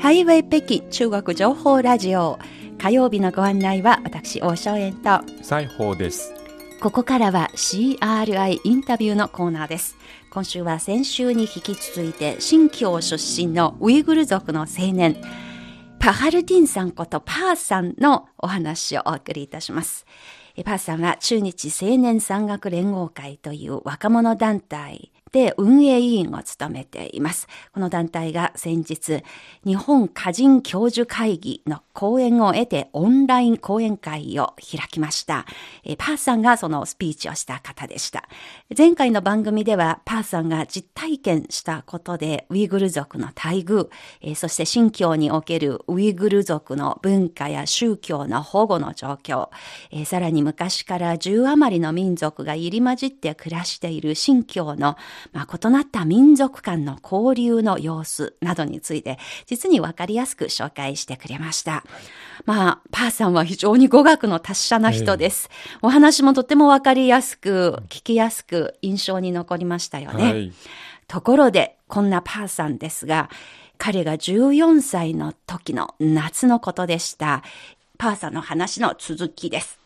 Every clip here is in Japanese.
ハイウェイ北京中国情報ラジオ。火曜日のご案内は私大正円と。西宝です。ここからは CRI インタビューのコーナーです。今週は先週に引き続いて新疆出身のウイグル族の青年パハルティンさんことパーさんのお話をお送りいたします。パーさんは中日青年山岳連合会という若者団体で運営委員を務めています。この団体が先日、日本歌人教授会議の講演を得てオンライン講演会を開きました。パーさんがそのスピーチをした方でした。前回の番組ではパーさんが実体験したことでウイグル族の待遇、そして新疆におけるウイグル族の文化や宗教の保護の状況、さらに昔から10余りの民族が入り混じって暮らしている新疆のまあ、異なった民族間の交流の様子などについて、実にわかりやすく紹介してくれました。まあ、パーさんは非常に語学の達者な人です。えー、お話もとてもわかりやすく、聞きやすく、印象に残りましたよね。はい、ところで、こんなパーさんですが、彼が14歳の時の夏のことでした。パーさんの話の続きです。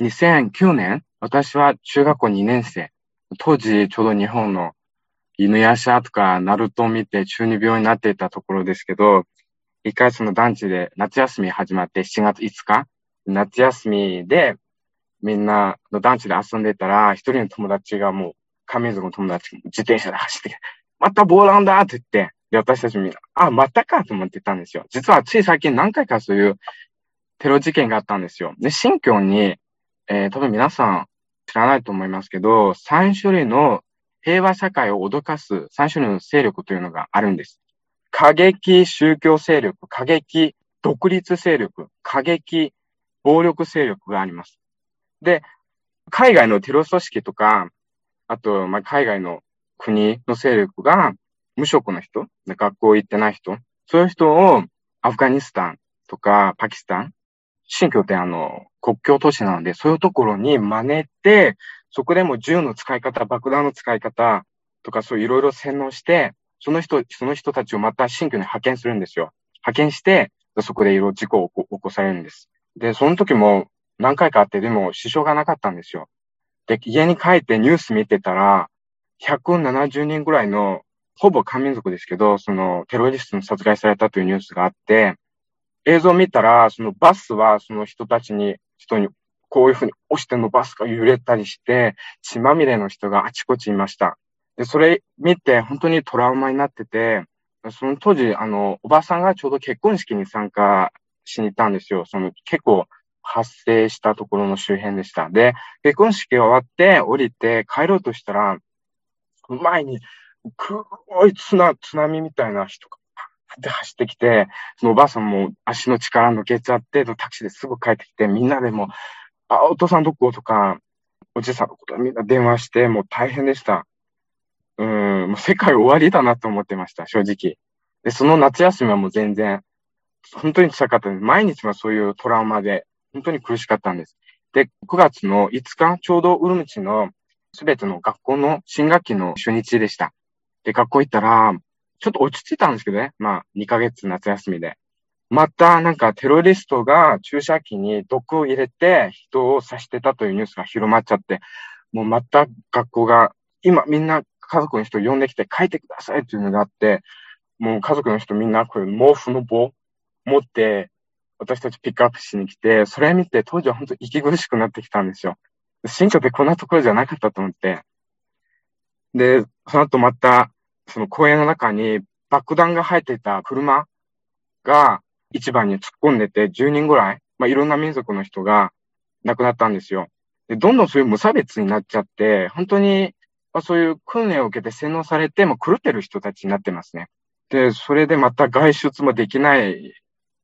2009年私は中学校2年生。当時、ちょうど日本の犬やしゃとか、ナルトを見て中二病になっていたところですけど、一回その団地で夏休み始まって7月5日、夏休みでみんなの団地で遊んでたら、一人の友達がもう、上水の友達が自転車で走ってきて、またボーランだって言って、で、私たちみんな、あ、またかと思ってたんですよ。実はつい最近何回かそういうテロ事件があったんですよ。で、新疆にえー、多分皆さん知らないと思いますけど、3種類の平和社会を脅かす3種類の勢力というのがあるんです。過激宗教勢力、過激独立勢力、過激暴力勢力があります。で、海外のテロ組織とか、あと、ま、海外の国の勢力が無職の人、学校行ってない人、そういう人をアフガニスタンとかパキスタン、新疆ってあの、国境都市なので、そういうところに真似て、そこでも銃の使い方、爆弾の使い方とかそういろいろ洗脳して、その人、その人たちをまた新疆に派遣するんですよ。派遣して、そこでいろいろ事故を起こされるんです。で、その時も何回かあって、でも支障がなかったんですよ。で、家に帰ってニュース見てたら、170人ぐらいの、ほぼ漢民族ですけど、そのテロリストに殺害されたというニュースがあって、映像見たら、そのバスはその人たちに、人にこういうふうに押してのバスが揺れたりして、血まみれの人があちこちいました。で、それ見て本当にトラウマになってて、その当時、あの、おばさんがちょうど結婚式に参加しに行ったんですよ。その結構発生したところの周辺でした。で、結婚式が終わって降りて帰ろうとしたら、前に黒い津波みたいな人がって走ってきて、そのおばあさんも足の力抜けちゃって、タクシーですぐ帰ってきて、みんなでも、あ、お父さんどこ？とか、おじいさんのことみんな電話して、もう大変でした。うん、もう世界終わりだなと思ってました、正直。で、その夏休みはもう全然、本当に辛かったです。毎日はそういうトラウマで、本当に苦しかったんです。で、9月の5日、ちょうどウルムチのすべての学校の新学期の初日でした。で、学校行ったら、ちょっと落ち着いたんですけどね。まあ、2ヶ月夏休みで。また、なんかテロリストが注射器に毒を入れて人を刺してたというニュースが広まっちゃって、もうまた学校が、今みんな家族の人呼んできて書いてくださいっていうのがあって、もう家族の人みんなこれ毛布の棒持って、私たちピックアップしに来て、それ見て当時は本当息苦しくなってきたんですよ。新居ってこんなところじゃなかったと思って。で、その後またその公園の中に爆弾が入ってた車が一番に突っ込んでて10人ぐらい、まあ、いろんな民族の人が亡くなったんですよ。で、どんどんそういう無差別になっちゃって、本当に、まあ、そういう訓練を受けて洗脳されて、も狂ってる人たちになってますね。で、それでまた外出もできない、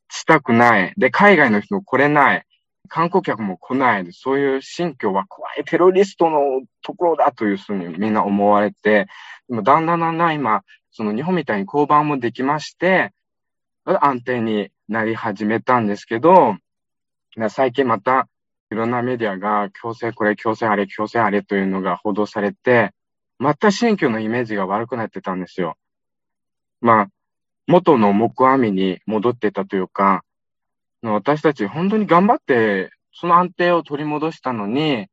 したくない。で、海外の人も来れない。観光客も来ない。そういう新疆は怖いテロリストのところだというふうにみんな思われて、だんだんだんだん今、その日本みたいに交番もできまして、安定になり始めたんですけど、最近またいろんなメディアが強制これ、強制あれ、強制あれというのが報道されて、また新疆のイメージが悪くなってたんですよ。まあ、元の木阿弥に戻ってたというか、私たち本当に頑張って、その安定を取り戻したのに、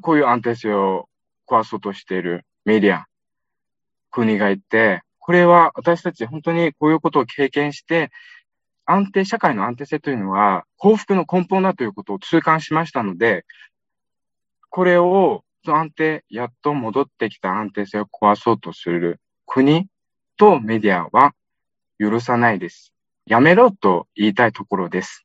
こういう安定性を壊そうとしているメディア、国がいて、これは私たち本当にこういうことを経験して、安定、社会の安定性というのは幸福の根本だということを痛感しましたので、これを、安定、やっと戻ってきた安定性を壊そうとする国とメディアは許さないです。やめろと言いたいところです。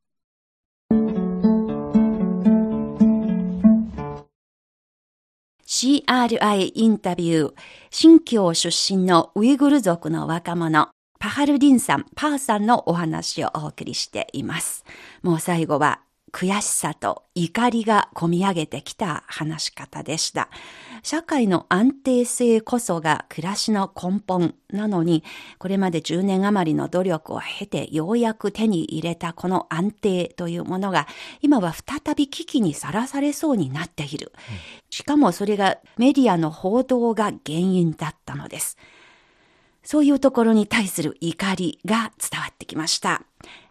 CRI インタビュー、新疆出身のウイグル族の若者、パハルディンさん、パーさんのお話をお送りしています。もう最後は悔しさと怒りがこみ上げてきた話し方でした。社会の安定性こそが暮らしの根本なのに、これまで10年余りの努力を経てようやく手に入れたこの安定というものが、今は再び危機にさらされそうになっている。しかもそれがメディアの報道が原因だったのです。そういうところに対する怒りが伝わってきました。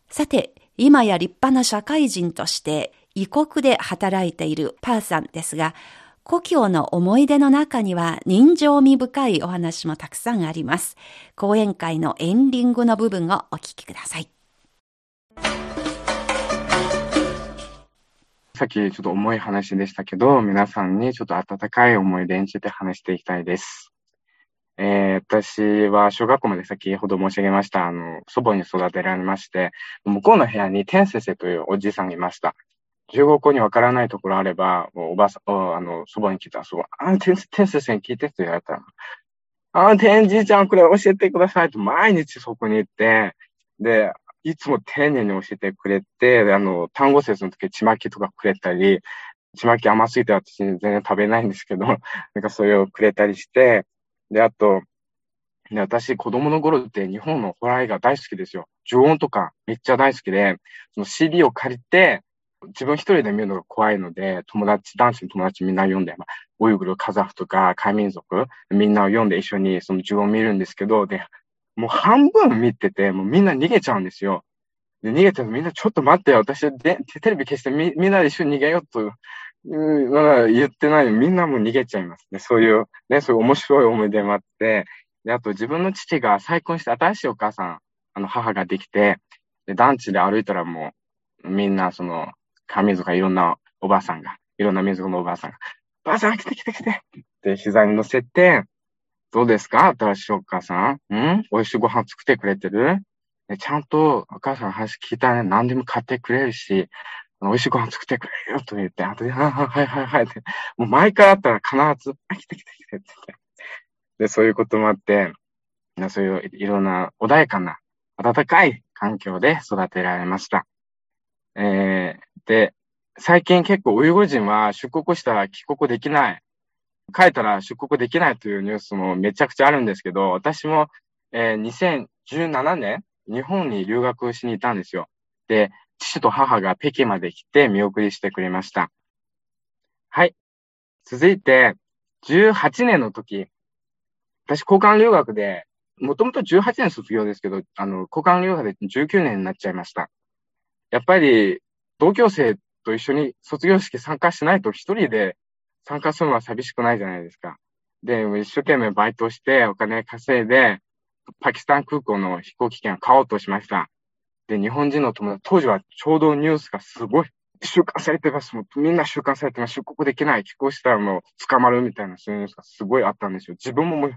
さて、今や立派な社会人として異国で働いているパーさんですが、故郷の思い出の中には人情味深いお話もたくさんあります。講演会のエンディングの部分をお聞きください。さっきちょっと重い話でしたけど、皆さんにちょっと温かい思い出について話していきたいです。えー、私は小学校まで先ほど申し上げました、あの、祖母に育てられまして、向こうの部屋に天先生というおじいさんがいました。中国語にわからないところあれば、おばさん、あの、祖母に聞いたら、祖母、あ、天先生に聞いてって言われたら、あ、天じいちゃん、これ教えてくださいと毎日そこに行って、で、いつも丁寧に教えてくれて、あの、単語説の時、ちまきとかくれたり、ちまき甘すぎて私全然食べないんですけど、なんかそれをくれたりして、で、あと、で私、子供の頃って日本のホラー映画大好きですよ。呪音とかめっちゃ大好きで、その CD を借りて、自分一人で見るのが怖いので、友達、男子の友達みんな読んで、まあ、ウイグル、カザフとか、海民族、みんなを読んで一緒にその呪音を見るんですけど、で、もう半分見てて、もうみんな逃げちゃうんですよ。で、逃げてるみんなちょっと待ってよ。私で、テレビ消してみ、みんなで一緒に逃げようとうん、まだ言ってない。みんなも逃げちゃいますね。そういう、ね、そういう面白い思い出もあって、で、あと自分の父が再婚して新しいお母さん、あの、母ができて、で、団地で歩いたらもう、みんな、その、神族いろんなおばあさんが、いろんな民族のおばあさんが、ばあさん来て来て来てって膝に乗せて、どうですか？新しいお母さん？ん？美味しいご飯作ってくれてる？ちゃんとお母さんの話聞いたら、ね、何でも買ってくれるし、美味しいご飯作ってくれよと言って、あとで、はいはいはいはいって、もう毎回あったら必ず、あ、来て来て来てって。で、そういうこともあって、そういういろんな穏やかな、温かい環境で育てられました。えー、で、最近結構ウイグル人は出国したら帰国できない。帰ったら出国できないというニュースもめちゃくちゃあるんですけど、私も、えー、2017年、日本に留学しに行ったんですよ。で、父と母が北京まで来て見送りしてくれました。はい。続いて、18年の時、私交換留学で、もともと18年卒業ですけど、あの、交換留学で19年になっちゃいました。やっぱり、同級生と一緒に卒業式参加しないと一人で参加するのは寂しくないじゃないですか。で、一生懸命バイトしてお金稼いで、パキスタン空港の飛行機券を買おうとしました。で、日本人の友達、当時はちょうどニュースがすごい、収監されてます。もうみんな収監されてます。出国できない。帰国したらもう捕まるみたいな、そういうニュースがすごいあったんですよ。自分ももう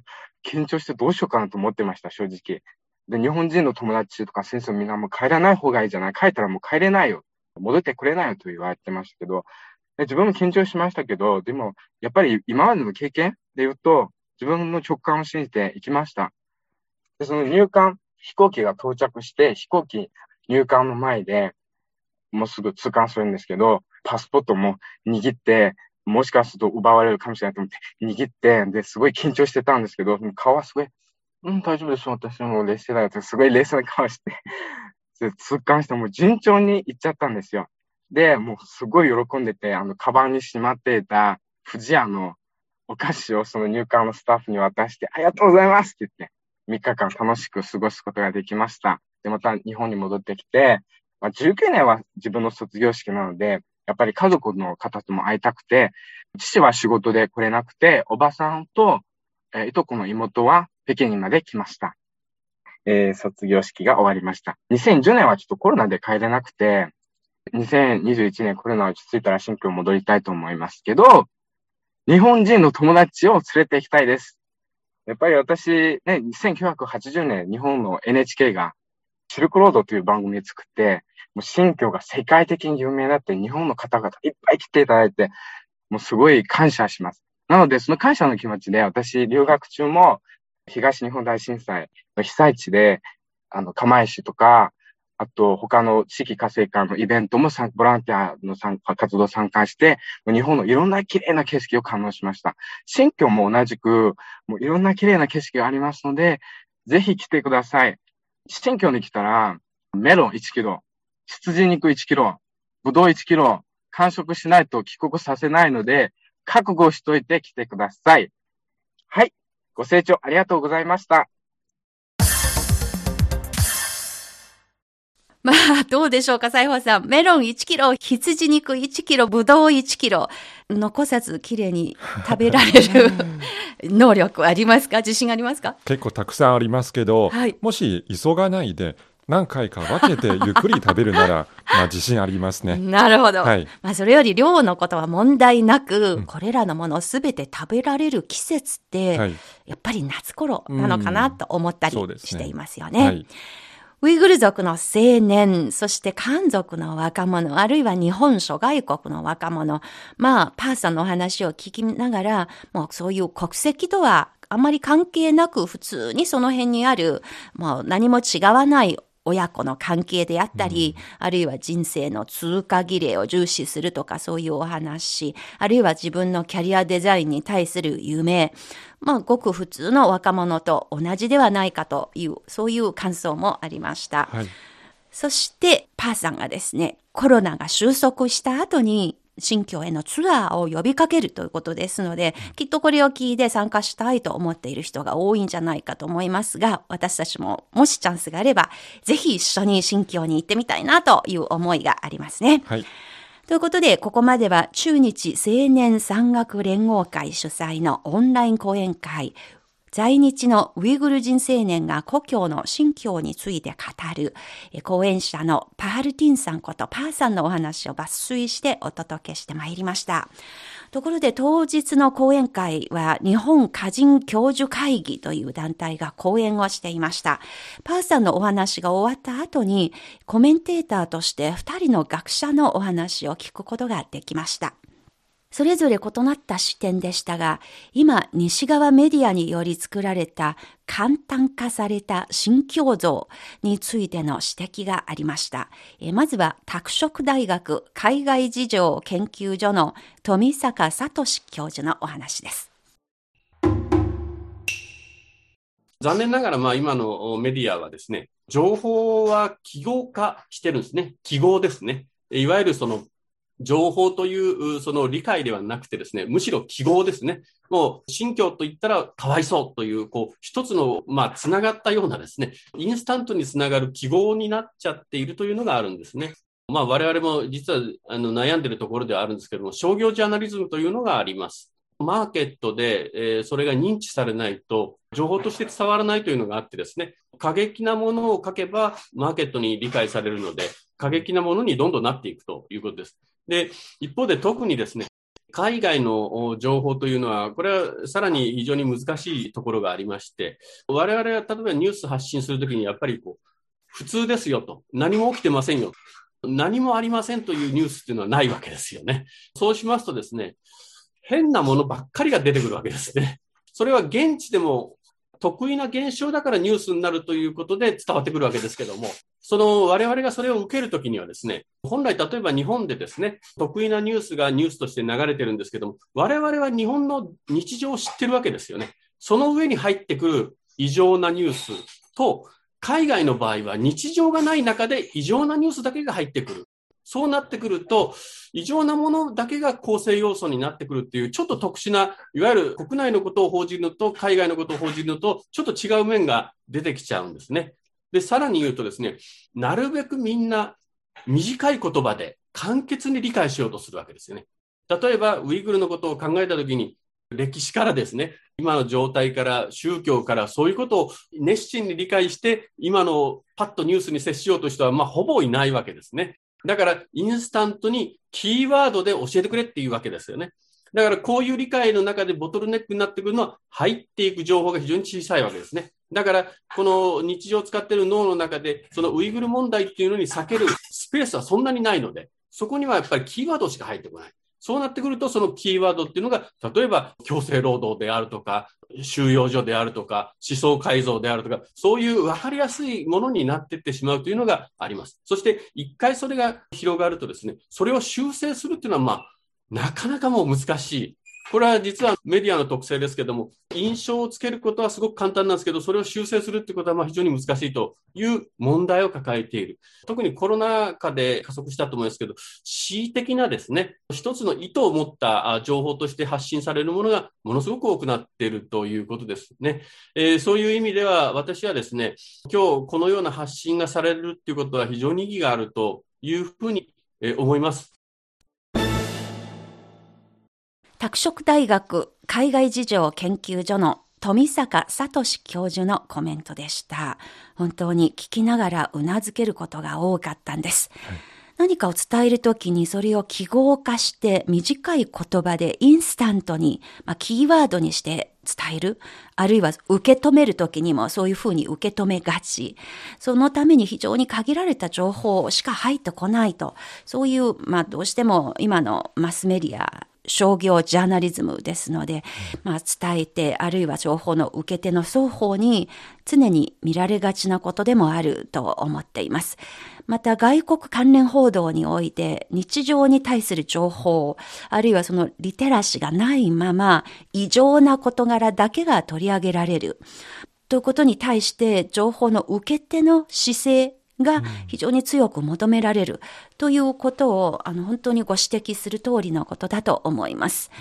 緊張してどうしようかなと思ってました、正直。で、日本人の友達とか先生みんなもう帰らない方がいいじゃない。帰ったらもう帰れないよ。戻ってくれないよと言われてましたけど、で自分も緊張しましたけど、でも、やっぱり今までの経験で言うと、自分の直感を信じて行きました。で、その入管、飛行機が到着して、飛行機入管の前で、もうすぐ通関するんですけど、パスポートも握って、もしかすると奪われるかもしれないと思って、握って、で、すごい緊張してたんですけど、顔はすごい、うん、大丈夫です。私も冷静だよって、すごい冷静な顔してで、通関してもう順調に行っちゃったんですよ。で、もうすごい喜んでて、あの、カバンにしまっていた、富士屋のお菓子をその入管のスタッフに渡して、ありがとうございますって言って、3日間楽しく過ごすことができました。で、また日本に戻ってきて、まあ、19年は自分の卒業式なので、やっぱり家族の方とも会いたくて、父は仕事で来れなくて、おばさんと、えー、いとこの妹は北京にまで来ました。えー、卒業式が終わりました。2010年はちょっとコロナで帰れなくて、2021年コロナ落ち着いたら新居戻りたいと思いますけど、日本人の友達を連れて行きたいです。やっぱり私、ね、1980年日本の NHK がシルクロードという番組を作って、もう新居が世界的に有名になって日本の方々いっぱい来ていただいて、もうすごい感謝します。なので、その感謝の気持ちで私、留学中も東日本大震災の被災地で、あの、釜石とか、あと、他の地域活性化のイベントもボランティアの活動を参加して、日本のいろんな綺麗な景色を感動しました。新居も同じく、もういろんな綺麗な景色がありますので、ぜひ来てください。新居に来たら、メロン1キロ、羊肉1キロ、ぶどう1キロ、完食しないと帰国させないので、覚悟しといて来てください。はい。ご清聴ありがとうございました。まあ、どうでしょうか、西郷さん。メロン1キロ、羊肉1キロ、ぶどう1キロ、残さずきれいに食べられる能力ありますか？自信ありますか？結構たくさんありますけど、はい、もし急がないで、何回か分けてゆっくり食べるなら、まあ自信ありますね。なるほど。はい。まあそれより量のことは問題なく、うん、これらのものをすべて食べられる季節って、はい、やっぱり夏頃なのかなと思ったりしていますよね。ウイグル族の青年、そして漢族の若者、あるいは日本諸外国の若者、まあ、パーさんの話を聞きながら、もうそういう国籍とはあまり関係なく普通にその辺にある、もう何も違わない親子の関係であったり、うん、あるいは人生の通過儀礼を重視するとかそういうお話、あるいは自分のキャリアデザインに対する夢、まあ、ごく普通の若者と同じではないかという、そういう感想もありました。はい、そして、パーさんがですね、コロナが収束した後に、新疆へのツアーを呼びかけるということですので、きっとこれを聞いて参加したいと思っている人が多いんじゃないかと思いますが、私たちももしチャンスがあれば、ぜひ一緒に新疆に行ってみたいなという思いがありますね。はい。ということで、ここまでは中日青年山岳連合会主催のオンライン講演会、在日のウイグル人青年が故郷の新疆について語る、講演者のパールティンさんことパーさんのお話を抜粋してお届けしてまいりました。ところで当日の講演会は日本歌人教授会議という団体が講演をしていました。パーさんのお話が終わった後にコメンテーターとして二人の学者のお話を聞くことができました。それぞれ異なった視点でしたが、今、西側メディアにより作られた簡単化された新教像についての指摘がありました。えまずは、拓殖大学海外事情研究所の富坂聡教授のお話です。残念ながら、まあ、今のメディアはですね、情報は記号化してるんですね。記号ですね。いわゆるその情報というその理解ではなくてですね、むしろ記号ですね。もう、新疆と言ったらかわいそうという、こう、一つの、まあ、つながったようなですね、インスタントにつながる記号になっちゃっているというのがあるんですね。まあ、我々も実はあの悩んでいるところではあるんですけども、商業ジャーナリズムというのがあります。マーケットで、えー、それが認知されないと、情報として伝わらないというのがあってですね、過激なものを書けば、マーケットに理解されるので、過激なものにどんどんなっていくということです。で、一方で特にですね、海外の情報というのは、これはさらに非常に難しいところがありまして、我々は例えばニュース発信するときにやっぱりこう、普通ですよと、何も起きてませんよ、何もありませんというニュースっていうのはないわけですよね。そうしますとですね、変なものばっかりが出てくるわけですね。それは現地でも得意な現象だからニュースになるということで伝わってくるわけですけども、その我々がそれを受けるときにはですね、本来例えば日本でですね、得意なニュースがニュースとして流れてるんですけども、我々は日本の日常を知ってるわけですよね。その上に入ってくる異常なニュースと、海外の場合は日常がない中で異常なニュースだけが入ってくる。そうなってくると、異常なものだけが構成要素になってくるっていう、ちょっと特殊な、いわゆる国内のことを報じるのと、海外のことを報じるのと、ちょっと違う面が出てきちゃうんですね。で、さらに言うとですね、なるべくみんな短い言葉で簡潔に理解しようとするわけですよね。例えば、ウイグルのことを考えたときに、歴史からですね、今の状態から宗教からそういうことを熱心に理解して、今のパッとニュースに接しようという人は、まあ、ほぼいないわけですね。だから、インスタントにキーワードで教えてくれっていうわけですよね。だから、こういう理解の中でボトルネックになってくるのは、入っていく情報が非常に小さいわけですね。だから、この日常使ってる脳の中で、そのウイグル問題っていうのに避けるスペースはそんなにないので、そこにはやっぱりキーワードしか入ってこない。そうなってくると、そのキーワードっていうのが、例えば強制労働であるとか、収容所であるとか、思想改造であるとか、そういう分かりやすいものになっていってしまうというのがあります。そして、一回それが広がるとですね、それを修正するっていうのは、まあ、なかなかもう難しいこれは実はメディアの特性ですけども、印象をつけることはすごく簡単なんですけど、それを修正するってことはまあ非常に難しいという問題を抱えている。特にコロナ禍で加速したと思いますけど、恣意的なですね、一つの意図を持った情報として発信されるものがものすごく多くなっているということですね。えー、そういう意味では私はですね、今日このような発信がされるっていうことは非常に意義があるというふうに思います。拓殖大学海外事情研究所の富坂聡教授のコメントでした。本当に聞きながらうなずけることが多かったんです。はい何かを伝えるときにそれを記号化して短い言葉でインスタントに、まあ、キーワードにして伝える？あるいは受け止めるときにもそういうふうに受け止めがち。そのために非常に限られた情報しか入ってこないと。そういう、まあどうしても今のマスメディア商業ジャーナリズムですので、まあ、伝えて、あるいは情報の受け手の双方に常に見られがちなことでもあると思っています。また外国関連報道において日常に対する情報、あるいはそのリテラシーがないまま異常な事柄だけが取り上げられる。ということに対して情報の受け手の姿勢が非常に強く求められるということを、あの、本当にご指摘する通りのことだと思います。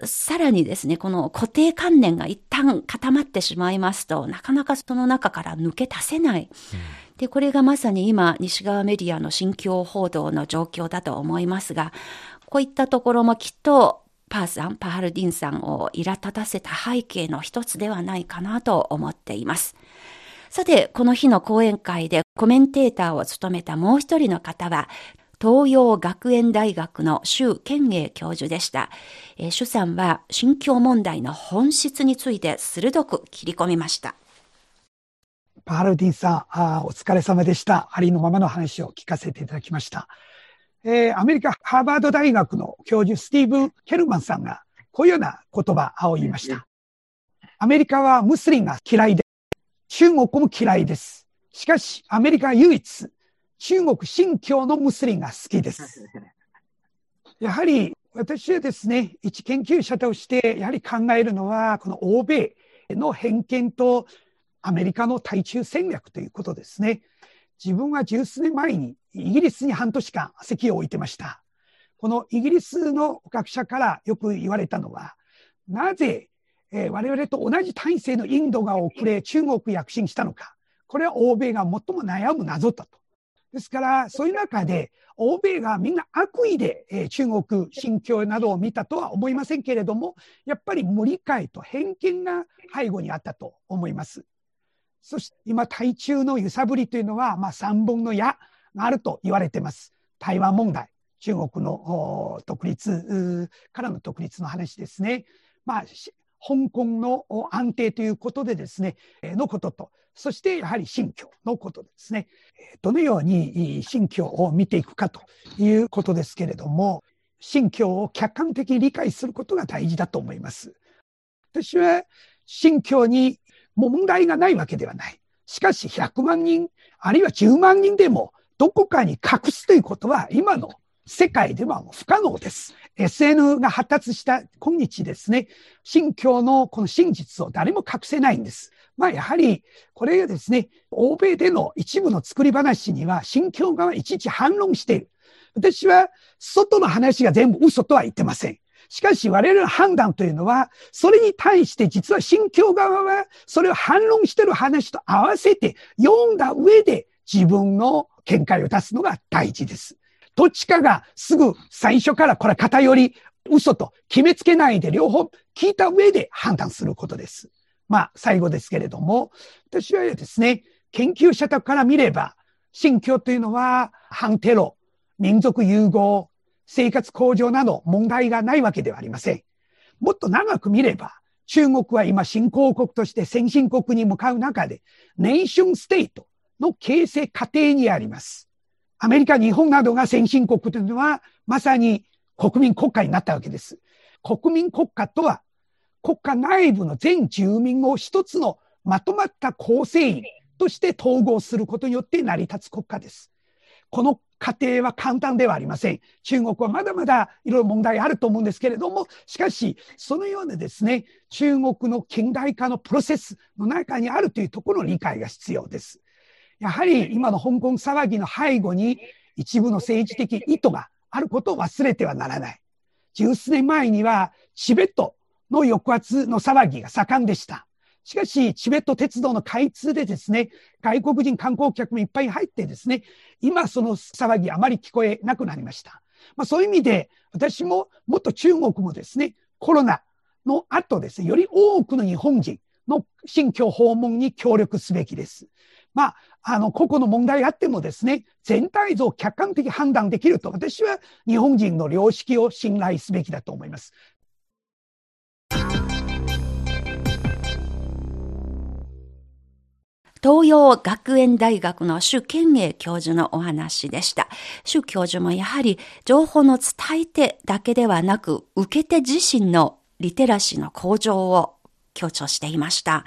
うん、さらにですね、この固定観念が一旦固まってしまいますと、なかなかその中から抜け出せない。うん、で、これがまさに今、西側メディアの心境報道の状況だと思いますが、こういったところもきっとパーさん、パハルディンさんを苛立たせた背景の一つではないかなと思っています。さて、この日の講演会でコメンテーターを務めたもう一人の方は、東洋学園大学の周健英教授でした。えー、周さんは心境問題の本質について鋭く切り込みました。パールディンさんあ、お疲れ様でした。ありのままの話を聞かせていただきました。えー、アメリカハーバード大学の教授スティーブン・ケルマンさんがこういうような言葉を言いました。アメリカはムスリンが嫌いで中国も嫌いです。しかし、アメリカは唯一、中国新教のムスリンが好きです。やはり、私はですね、一研究者として、やはり考えるのは、この欧米の偏見とアメリカの対中戦略ということですね。自分は十数年前にイギリスに半年間席を置いてました。このイギリスの学者からよく言われたのは、なぜえー、我々と同じ体制のインドが遅れ、中国躍進したのか。これは欧米が最も悩む謎だと。ですから、そういう中で、欧米がみんな悪意で、えー、中国新疆などを見たとは思いませんけれども、やっぱり無理解と偏見が背後にあったと思います。そして今、対中の揺さぶりというのは、まあ、三本の矢があると言われています。台湾問題、中国の独立からの独立の話ですね。まあ、香港の安定ということでですね、のことと、そしてやはり新疆のことですね、どのように新疆を見ていくかということですけれども、新疆を客観的に理解することが大事だと思います。私は新疆に問題がないわけではない。しかし100万人、あるいは10万人でもどこかに隠すということは今の世界では不可能です。SN が発達した今日ですね、信教のこの真実を誰も隠せないんです。まあやはり、これがですね、欧米での一部の作り話には、信教側いちいち反論している。私は外の話が全部嘘とは言ってません。しかし我々の判断というのは、それに対して実は信教側はそれを反論してる話と合わせて読んだ上で自分の見解を出すのが大事です。どっちかがすぐ最初からこれ偏り、嘘と決めつけないで両方聞いた上で判断することです。まあ最後ですけれども、私はですね、研究者から見れば、信教というのは反テロ、民族融合、生活向上など問題がないわけではありません。もっと長く見れば、中国は今新興国として先進国に向かう中で、ネーションステートの形成過程にあります。アメリカ、日本などが先進国というのは、まさに国民国家になったわけです。国民国家とは、国家内部の全住民を一つのまとまった構成員として統合することによって成り立つ国家です。この過程は簡単ではありません。中国はまだまだいろいろ問題あると思うんですけれども、しかし、そのようなですね、中国の近代化のプロセスの中にあるというところの理解が必要です。やはり今の香港騒ぎの背後に一部の政治的意図があることを忘れてはならない。十数年前にはチベットの抑圧の騒ぎが盛んでした。しかし、チベット鉄道の開通でですね、外国人観光客もいっぱい入ってですね、今その騒ぎあまり聞こえなくなりました。まあそういう意味で、私ももっと中国もですね、コロナの後ですね、より多くの日本人の新居訪問に協力すべきです。まあ、あの、個々の問題あってもですね、全体像を客観的判断できると、私は日本人の良識を信頼すべきだと思います。東洋学園大学の朱健英教授のお話でした。朱教授もやはり情報の伝え手だけではなく、受け手自身のリテラシーの向上を強調していました。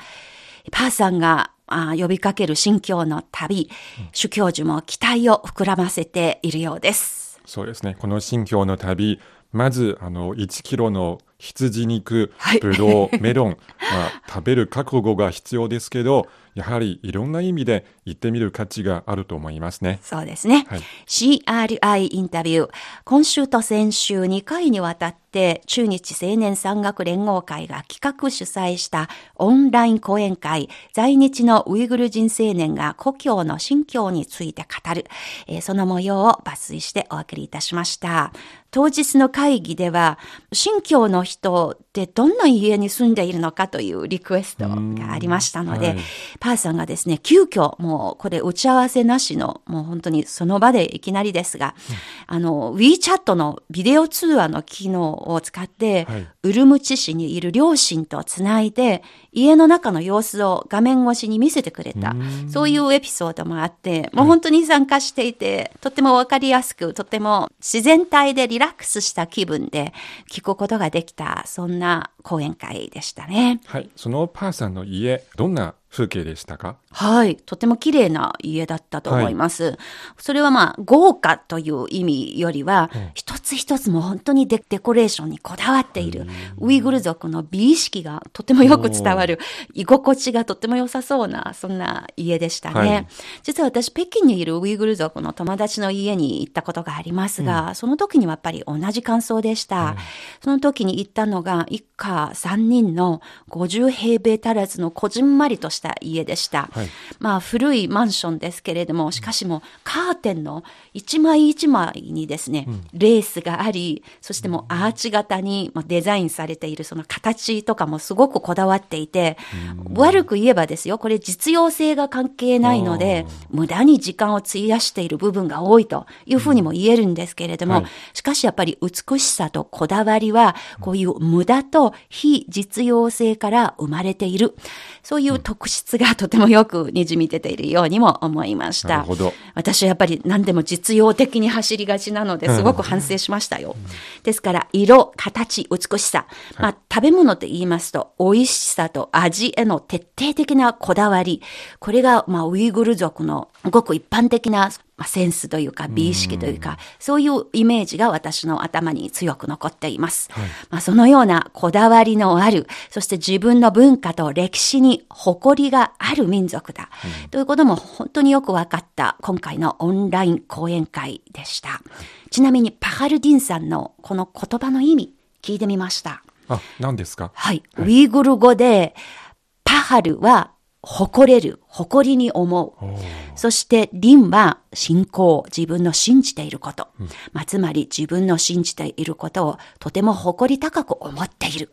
パーさんがあ呼びかける新教の旅、主教授も期待を膨らませているようです。そうですね。この新教の旅、まず、あの、1キロの羊肉、ぶどう、メロン、まあ、食べる覚悟が必要ですけど、やはりいろんな意味で行ってみる価値があると思いますね。そうですね。はい、CRI インタビュー。今週と先週2回にわたって中日青年山岳連合会が企画主催したオンライン講演会、在日のウイグル人青年が故郷の新疆について語る、えー、その模様を抜粋してお送りいたしました。当日の会議では、新疆の人ってどんな家に住んでいるのかというリクエストがありましたので、はい、パーさんがですね、急遽、もうこれ打ち合わせなしの、もう本当にその場でいきなりですが、うん、あの、WeChat のビデオ通話の機能を使って、はい、ウルムチ市にいる両親とつないで、家の中の様子を画面越しに見せてくれた、そういうエピソードもあって、もう本当に参加していて、とってもわかりやすく、とても自然体でリラックスした気分で聞くことができた、そんな講演会でしたね。はい。そのパーさんの家、どんな風景でしたか？はい。とても綺麗な家だったと思います。はい、それはまあ、豪華という意味よりは、うん、一つ一つも本当にデデコレーションにこだわっている、ウイグル族の美意識がとてもよく伝わる、居心地がとても良さそうな、そんな家でしたね。はい、実は私、北京にいるウイグル族の友達の家に行ったことがありますが、うん、その時にはやっぱり同じ感想でした。うん、その時に行ったのが、一家3人の50平米足らずのこじんまりとしたした家でした。はい、まあ古いマンションですけれども、しかしもカーテンの一枚一枚にですね、うん、レースがあり、そしてもうアーチ型にデザインされているその形とかもすごくこだわっていて、悪く言えばですよ、これ実用性が関係ないので、無駄に時間を費やしている部分が多いというふうにも言えるんですけれども、はい、しかしやっぱり美しさとこだわりは、こういう無駄と非実用性から生まれている。そういう特質がとてもよくにじみ出ているようにも思いました。なるほど。私はやっぱり何でも実用的に走りがちなのですごく反省しましたよ。ですから、色、形、美しさ。まあ、食べ物と言いますと、美味しさと味への徹底的なこだわり。これが、まあ、ウイグル族のごく一般的な、まあ、センスというか、美意識というか、そういうイメージが私の頭に強く残っています。はい、まあ、そのようなこだわりのある、そして自分の文化と歴史に誇りがある民族だ。うん、ということも本当によく分かった今回のオンライン講演会でした。ちなみにパハルディンさんのこの言葉の意味、聞いてみました。あ、何ですか？はい。ウイグル語で、パハルは誇れる、誇りに思う。そして、リンは信仰、自分の信じていること。うん、まあ、つまり自分の信じていることをとても誇り高く思っている。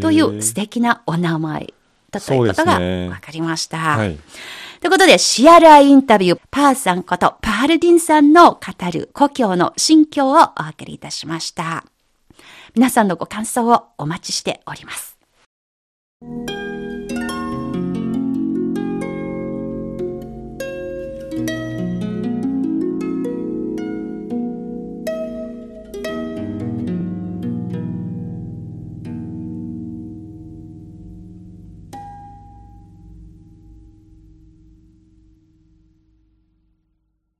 という素敵なお名前だということが分かりました。はい、ということで、シアラーインタビュー、パーさんことパールディンさんの語る故郷の心境をお送りいたしました。皆さんのご感想をお待ちしております。